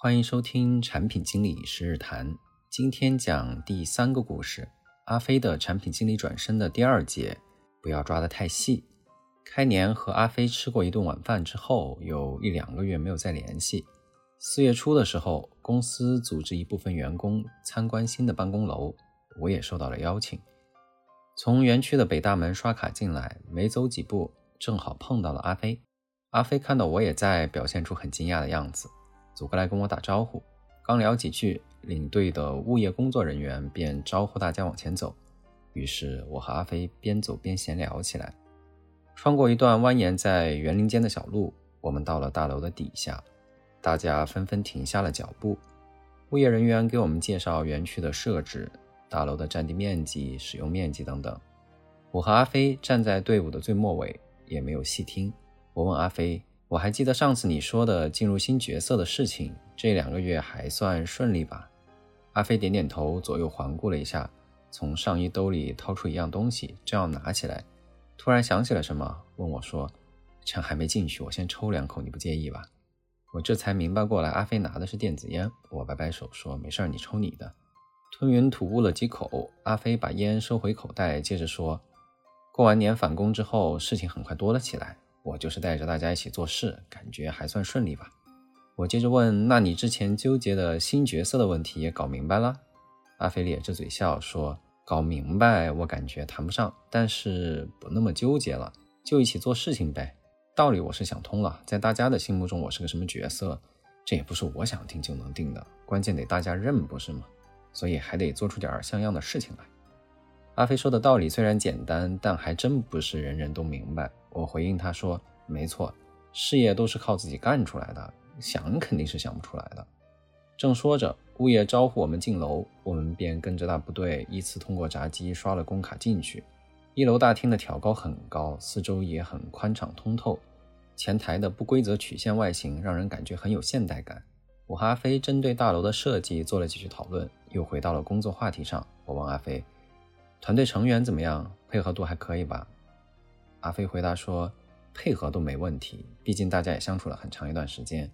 欢迎收听产品经理十日谈。今天讲第三个故事：阿飞的产品经理转身的第二节。不要抓得太细。开年和阿飞吃过一顿晚饭之后，有一两个月没有再联系。四月初的时候，公司组织一部分员工参观新的办公楼，我也受到了邀请。从园区的北大门刷卡进来，没走几步，正好碰到了阿飞。阿飞看到我也在，表现出很惊讶的样子。走过来跟我打招呼，刚聊几句，领队的物业工作人员便招呼大家往前走。于是我和阿飞边走边闲聊起来。穿过一段蜿蜒在园林间的小路，我们到了大楼的底下，大家纷纷停下了脚步。物业人员给我们介绍园区的设置、大楼的占地面积、使用面积等等。我和阿飞站在队伍的最末尾，也没有细听。我问阿飞。我还记得上次你说的进入新角色的事情，这两个月还算顺利吧？阿飞点点头，左右环顾了一下，从上衣兜里掏出一样东西，正要拿起来，突然想起了什么，问我说：“趁还没进去，我先抽两口，你不介意吧？”我这才明白过来，阿飞拿的是电子烟。我摆摆手说：“没事儿，你抽你的。”吞云吐雾了几口，阿飞把烟收回口袋，接着说：“过完年返工之后，事情很快多了起来。”我就是带着大家一起做事，感觉还算顺利吧。我接着问：“那你之前纠结的新角色的问题也搞明白了？”阿飞咧着嘴笑说：“搞明白，我感觉谈不上，但是不那么纠结了，就一起做事情呗。道理我是想通了，在大家的心目中我是个什么角色，这也不是我想定就能定的，关键得大家认，不是吗？所以还得做出点像样的事情来。”阿飞说的道理虽然简单，但还真不是人人都明白。我回应他说：“没错，事业都是靠自己干出来的，想肯定是想不出来的。”正说着，物业招呼我们进楼，我们便跟着大部队依次通过闸机刷了工卡进去。一楼大厅的挑高很高，四周也很宽敞通透。前台的不规则曲线外形让人感觉很有现代感。我和阿飞针对大楼的设计做了几句讨论，又回到了工作话题上。我问阿飞。团队成员怎么样？配合度还可以吧？阿飞回答说：“配合度没问题，毕竟大家也相处了很长一段时间。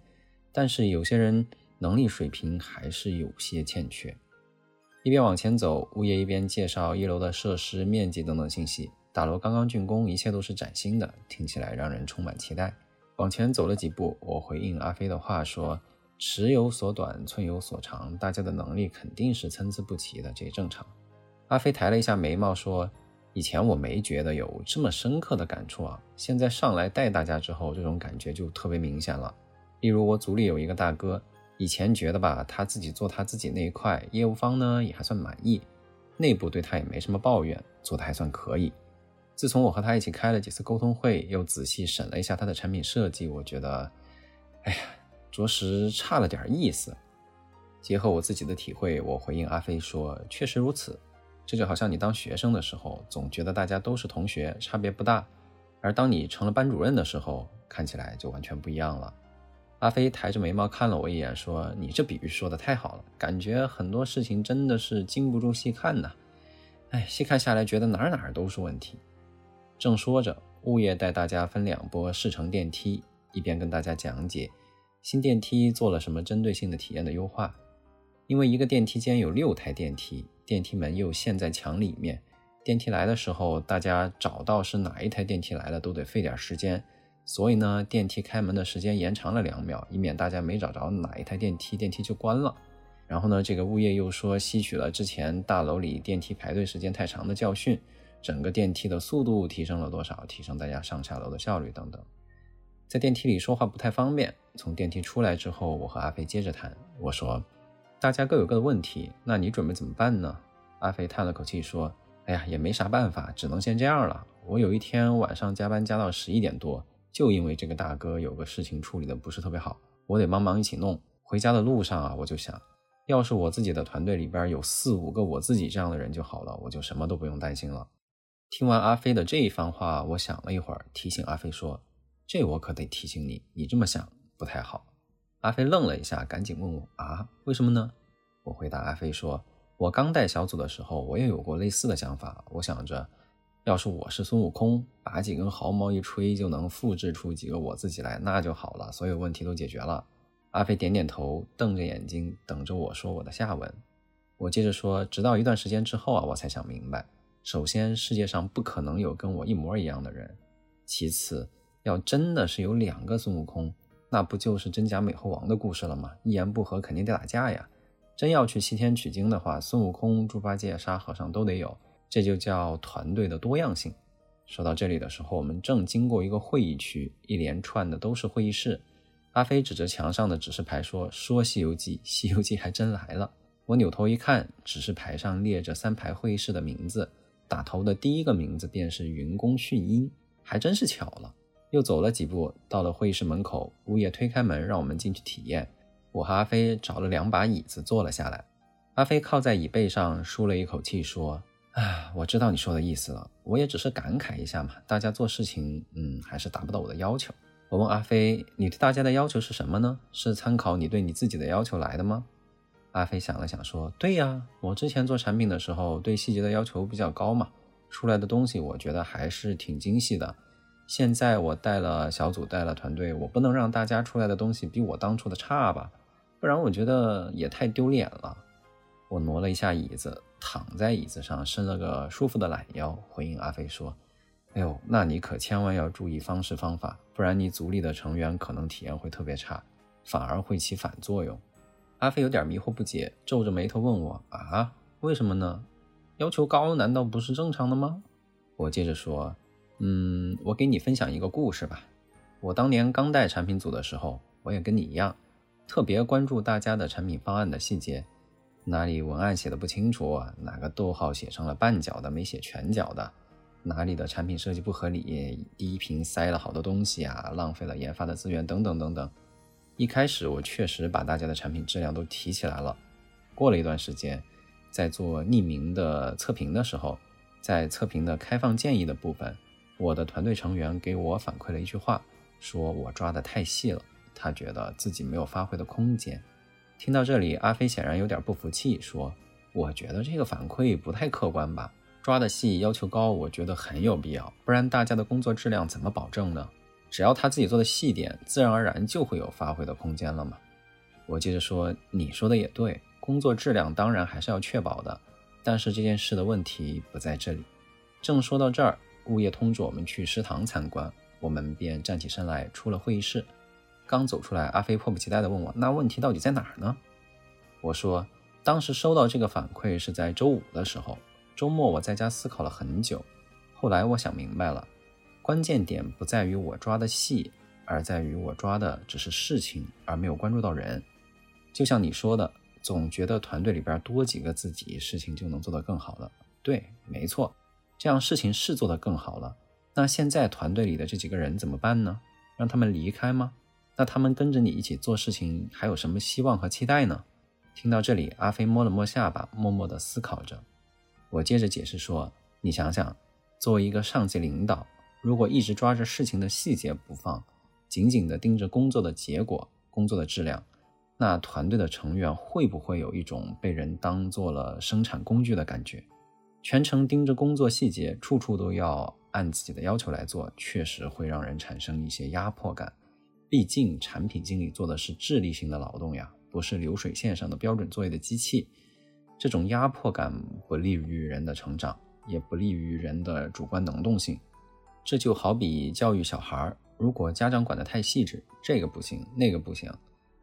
但是有些人能力水平还是有些欠缺。”一边往前走，物业一边介绍一楼的设施面积等等信息。大楼刚刚竣工，一切都是崭新的，听起来让人充满期待。往前走了几步，我回应阿飞的话说：“尺有所短，寸有所长，大家的能力肯定是参差不齐的，这也正常。”阿飞抬了一下眉毛，说：“以前我没觉得有这么深刻的感触啊，现在上来带大家之后，这种感觉就特别明显了。例如我组里有一个大哥，以前觉得吧，他自己做他自己那一块，业务方呢也还算满意，内部对他也没什么抱怨，做的还算可以。自从我和他一起开了几次沟通会，又仔细审了一下他的产品设计，我觉得，哎呀，着实差了点意思。结合我自己的体会，我回应阿飞说：确实如此。”这就好像你当学生的时候，总觉得大家都是同学，差别不大；而当你成了班主任的时候，看起来就完全不一样了。阿飞抬着眉毛看了我一眼，说：“你这比喻说的太好了，感觉很多事情真的是经不住细看呐。哎，细看下来，觉得哪哪都是问题。”正说着，物业带大家分两波试乘电梯，一边跟大家讲解新电梯做了什么针对性的体验的优化。因为一个电梯间有六台电梯。电梯门又陷在墙里面，电梯来的时候，大家找到是哪一台电梯来了都得费点时间，所以呢，电梯开门的时间延长了两秒，以免大家没找着哪一台电梯，电梯就关了。然后呢，这个物业又说吸取了之前大楼里电梯排队时间太长的教训，整个电梯的速度提升了多少，提升大家上下楼的效率等等。在电梯里说话不太方便，从电梯出来之后，我和阿飞接着谈，我说。大家各有各的问题，那你准备怎么办呢？阿飞叹了口气说：“哎呀，也没啥办法，只能先这样了。我有一天晚上加班加到十一点多，就因为这个大哥有个事情处理的不是特别好，我得帮忙一起弄。回家的路上啊，我就想，要是我自己的团队里边有四五个我自己这样的人就好了，我就什么都不用担心了。”听完阿飞的这一番话，我想了一会儿，提醒阿飞说：“这我可得提醒你，你这么想不太好。”阿飞愣了一下，赶紧问我啊，为什么呢？我回答阿飞说，我刚带小组的时候，我也有过类似的想法。我想着，要是我是孙悟空，把几根毫毛一吹，就能复制出几个我自己来，那就好了，所有问题都解决了。阿飞点点头，瞪着眼睛等着我说我的下文。我接着说，直到一段时间之后啊，我才想明白，首先世界上不可能有跟我一模一样的人，其次要真的是有两个孙悟空，那不就是真假美猴王的故事了吗？一言不合肯定得打架呀。真要去西天取经的话，孙悟空、猪八戒、沙和尚都得有，这就叫团队的多样性。说到这里的时候，我们正经过一个会议区，一连串的都是会议室。阿飞指着墙上的指示牌说：“说《西游记》，《西游记》还真来了。”我扭头一看，指示牌上列着三排会议室的名字，打头的第一个名字便是云宫迅音，还真是巧了。又走了几步，到了会议室门口，物业推开门让我们进去体验。我和阿飞找了两把椅子坐了下来，阿飞靠在椅背上，舒了一口气说：“啊，我知道你说的意思了，我也只是感慨一下嘛。大家做事情，嗯，还是达不到我的要求。”我问阿飞：“你对大家的要求是什么呢？是参考你对你自己的要求来的吗？”阿飞想了想说：“对呀，我之前做产品的时候，对细节的要求比较高嘛，出来的东西我觉得还是挺精细的。现在我带了小组，带了团队，我不能让大家出来的东西比我当初的差吧？”不然我觉得也太丢脸了。我挪了一下椅子，躺在椅子上，伸了个舒服的懒腰，回应阿飞说：“哎呦，那你可千万要注意方式方法，不然你组里的成员可能体验会特别差，反而会起反作用。”阿飞有点迷惑不解，皱着眉头问我：“啊，为什么呢？要求高难道不是正常的吗？”我接着说：“嗯，我给你分享一个故事吧。我当年刚带产品组的时候，我也跟你一样。”特别关注大家的产品方案的细节，哪里文案写的不清楚，哪个逗号写成了半角的，没写全角的，哪里的产品设计不合理，第一屏塞了好多东西啊，浪费了研发的资源等等等等。一开始我确实把大家的产品质量都提起来了。过了一段时间，在做匿名的测评的时候，在测评的开放建议的部分，我的团队成员给我反馈了一句话，说我抓的太细了。他觉得自己没有发挥的空间。听到这里，阿飞显然有点不服气，说：“我觉得这个反馈不太客观吧？抓的细，要求高，我觉得很有必要。不然大家的工作质量怎么保证呢？只要他自己做的细点，自然而然就会有发挥的空间了嘛。”我接着说：“你说的也对，工作质量当然还是要确保的。但是这件事的问题不在这里。”正说到这儿，物业通知我们去食堂参观，我们便站起身来，出了会议室。刚走出来，阿飞迫不及待地问我：“那问题到底在哪儿呢？”我说：“当时收到这个反馈是在周五的时候，周末我在家思考了很久。后来我想明白了，关键点不在于我抓的细，而在于我抓的只是事情，而没有关注到人。就像你说的，总觉得团队里边多几个自己，事情就能做得更好了。对，没错，这样事情是做得更好了。那现在团队里的这几个人怎么办呢？让他们离开吗？”那他们跟着你一起做事情，还有什么希望和期待呢？听到这里，阿飞摸了摸下巴，默默地思考着。我接着解释说：“你想想，作为一个上级领导，如果一直抓着事情的细节不放，紧紧地盯着工作的结果、工作的质量，那团队的成员会不会有一种被人当做了生产工具的感觉？全程盯着工作细节，处处都要按自己的要求来做，确实会让人产生一些压迫感。”毕竟，产品经理做的是智力性的劳动呀，不是流水线上的标准作业的机器。这种压迫感不利于人的成长，也不利于人的主观能动性。这就好比教育小孩，如果家长管得太细致，这个不行，那个不行，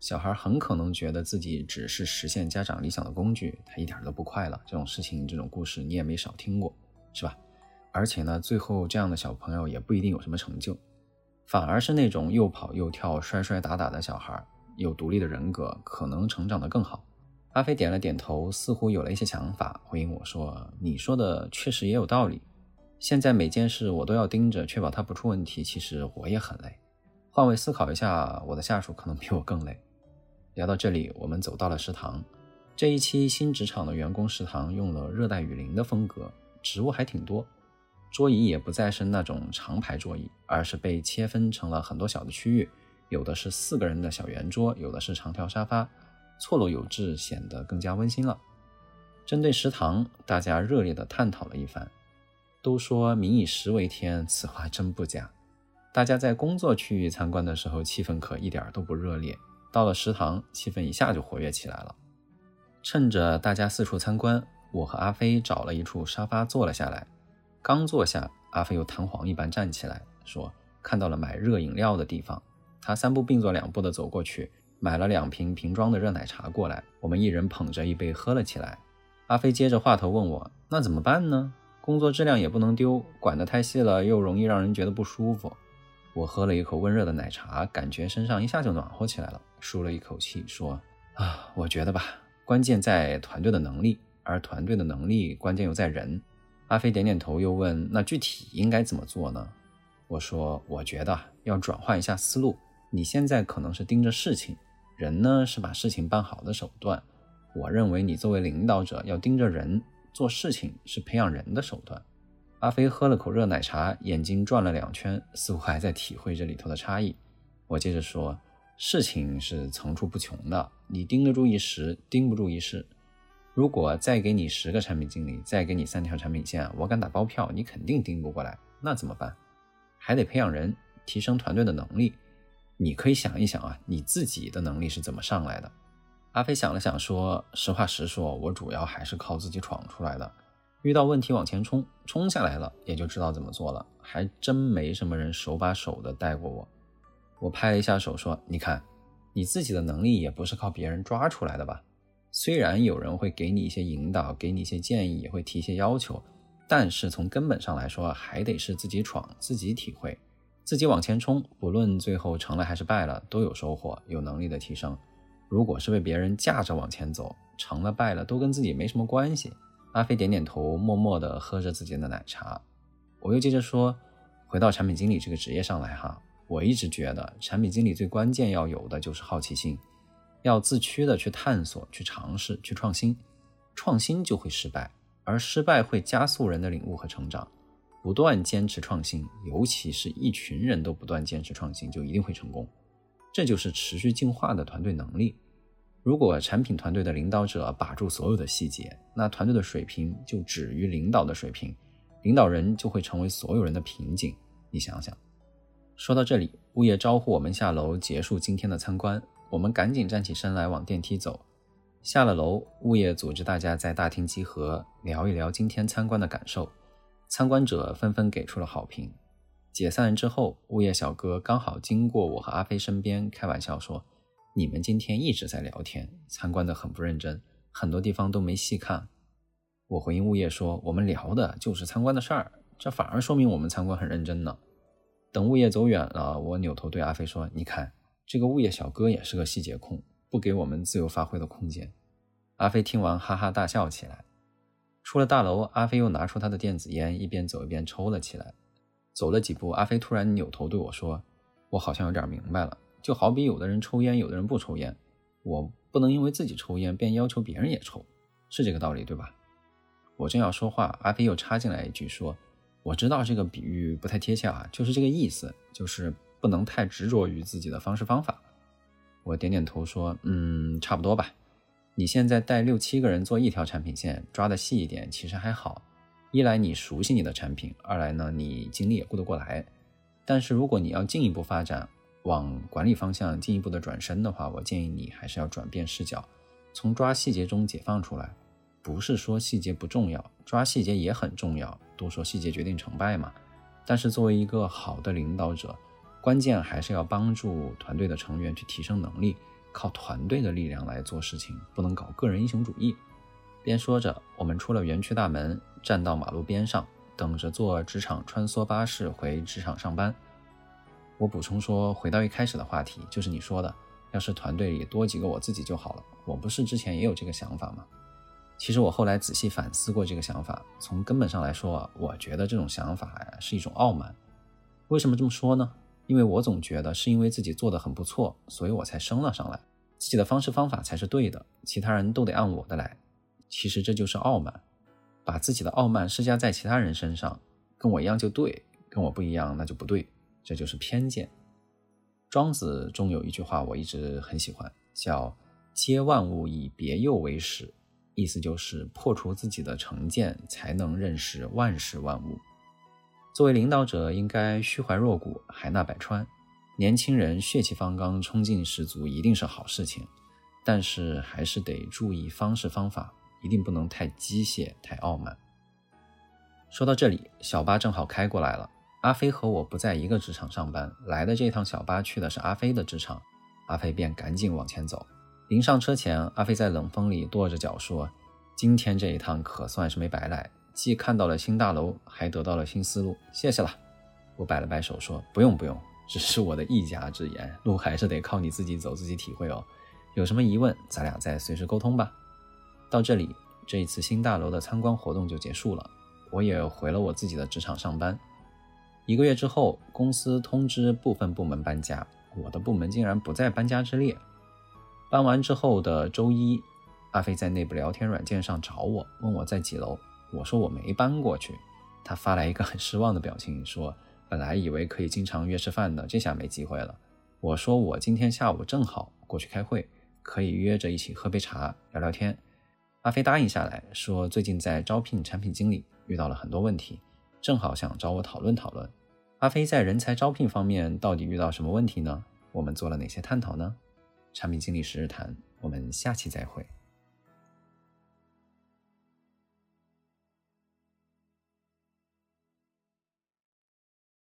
小孩很可能觉得自己只是实现家长理想的工具，他一点都不快乐。这种事情，这种故事你也没少听过，是吧？而且呢，最后这样的小朋友也不一定有什么成就。反而是那种又跑又跳、摔摔打打的小孩，有独立的人格，可能成长得更好。阿飞点了点头，似乎有了一些想法，回应我说：“你说的确实也有道理。现在每件事我都要盯着，确保它不出问题。其实我也很累。换位思考一下，我的下属可能比我更累。”聊到这里，我们走到了食堂。这一期新职场的员工食堂用了热带雨林的风格，植物还挺多。桌椅也不再是那种长排桌椅，而是被切分成了很多小的区域，有的是四个人的小圆桌，有的是长条沙发，错落有致，显得更加温馨了。针对食堂，大家热烈地探讨了一番。都说民以食为天，此话真不假。大家在工作区域参观的时候，气氛可一点都不热烈。到了食堂，气氛一下就活跃起来了。趁着大家四处参观，我和阿飞找了一处沙发坐了下来。刚坐下，阿飞又弹簧一般站起来，说看到了买热饮料的地方。他三步并作两步地走过去，买了两瓶瓶装的热奶茶过来。我们一人捧着一杯喝了起来。阿飞接着话头问我：“那怎么办呢？工作质量也不能丢，管得太细了又容易让人觉得不舒服。”我喝了一口温热的奶茶，感觉身上一下就暖和起来了，舒了一口气，说：“啊，我觉得吧，关键在团队的能力，而团队的能力关键又在人。”阿飞点点头，又问：“那具体应该怎么做呢？”我说：“我觉得要转换一下思路。你现在可能是盯着事情，人呢是把事情办好的手段。我认为你作为领导者要盯着人，做事情是培养人的手段。”阿飞喝了口热奶茶，眼睛转了两圈，似乎还在体会这里头的差异。我接着说：“事情是层出不穷的，你盯得住一时，盯不住一世。如果再给你十个产品经理，再给你三条产品线，我敢打包票，你肯定盯不过来。那怎么办？还得培养人，提升团队的能力。你可以想一想啊，你自己的能力是怎么上来的？”阿飞想了想说：“实话实说，我主要还是靠自己闯出来的。”遇到问题往前冲，冲下来了也就知道怎么做了，还真没什么人手把手的带过我。我拍了一下手说：“你看，你自己的能力也不是靠别人抓出来的吧？虽然有人会给你一些引导，给你一些建议，也会提一些要求，但是从根本上来说，还得是自己闯，自己体会，自己往前冲。不论最后成了还是败了，都有收获，有能力的提升。如果是被别人架着往前走，成了败了，都跟自己没什么关系。”阿飞点点头，默默地喝着自己的奶茶。我又接着说：“回到产品经理这个职业上来哈，我一直觉得产品经理最关键要有的就是好奇心，要自驱的去探索、去尝试、去创新。创新就会失败，而失败会加速人的领悟和成长。不断坚持创新，尤其是一群人都不断坚持创新，就一定会成功。这就是持续进化的团队能力。”如果产品团队的领导者把住所有的细节，那团队的水平就止于领导的水平，领导人就会成为所有人的瓶颈。你想想，说到这里，物业招呼我们下楼结束今天的参观，我们赶紧站起身来往电梯走。下了楼，物业组织大家在大厅集合，聊一聊今天参观的感受。参观者纷纷给出了好评。解散之后，物业小哥刚好经过我和阿飞身边，开玩笑说。你们今天一直在聊天，参观的很不认真，很多地方都没细看。我回应物业说：“我们聊的就是参观的事儿，这反而说明我们参观很认真呢。”等物业走远了，我扭头对阿飞说：“你看，这个物业小哥也是个细节控，不给我们自由发挥的空间。”阿飞听完哈哈大笑起来。出了大楼，阿飞又拿出他的电子烟，一边走一边抽了起来。走了几步，阿飞突然扭头对我说：“我好像有点明白了。”就好比有的人抽烟，有的人不抽烟，我不能因为自己抽烟便要求别人也抽，是这个道理对吧？我正要说话，阿飞又插进来一句说：“我知道这个比喻不太贴切啊，就是这个意思，就是不能太执着于自己的方式方法。”我点点头说：“嗯，差不多吧。你现在带六七个人做一条产品线，抓的细一点，其实还好。一来你熟悉你的产品，二来呢你精力也顾得过来。但是如果你要进一步发展，往管理方向进一步的转身的话，我建议你还是要转变视角，从抓细节中解放出来。不是说细节不重要，抓细节也很重要。都说细节决定成败嘛。但是作为一个好的领导者，关键还是要帮助团队的成员去提升能力，靠团队的力量来做事情，不能搞个人英雄主义。边说着，我们出了园区大门，站到马路边上，等着坐职场穿梭巴士回职场上班。我补充说，回到一开始的话题，就是你说的，要是团队里多几个我自己就好了。我不是之前也有这个想法吗？其实我后来仔细反思过这个想法，从根本上来说，我觉得这种想法是一种傲慢。为什么这么说呢？因为我总觉得是因为自己做的很不错，所以我才升了上来，自己的方式方法才是对的，其他人都得按我的来。其实这就是傲慢，把自己的傲慢施加在其他人身上，跟我一样就对，跟我不一样那就不对。这就是偏见。庄子中有一句话我一直很喜欢，叫“皆万物以别幼为始”，意思就是破除自己的成见，才能认识万事万物。作为领导者，应该虚怀若谷，海纳百川。年轻人血气方刚、冲劲十足，一定是好事情，但是还是得注意方式方法，一定不能太机械、太傲慢。说到这里，小巴正好开过来了。阿飞和我不在一个职场上班，来的这趟小巴去的是阿飞的职场，阿飞便赶紧往前走。临上车前，阿飞在冷风里跺着脚说：“今天这一趟可算是没白来，既看到了新大楼，还得到了新思路，谢谢了。”我摆了摆手说：“不用不用，只是我的一家之言，路还是得靠你自己走，自己体会哦。有什么疑问，咱俩再随时沟通吧。”到这里，这一次新大楼的参观活动就结束了。我也回了我自己的职场上班。一个月之后，公司通知部分部门搬家，我的部门竟然不在搬家之列。搬完之后的周一，阿飞在内部聊天软件上找我，问我在几楼。我说我没搬过去。他发来一个很失望的表情，说本来以为可以经常约吃饭的，这下没机会了。我说我今天下午正好过去开会，可以约着一起喝杯茶聊聊天。阿飞答应下来，说最近在招聘产品经理，遇到了很多问题，正好想找我讨论讨论。阿飞在人才招聘方面到底遇到什么问题呢？我们做了哪些探讨呢？产品经理十日谈，我们下期再会。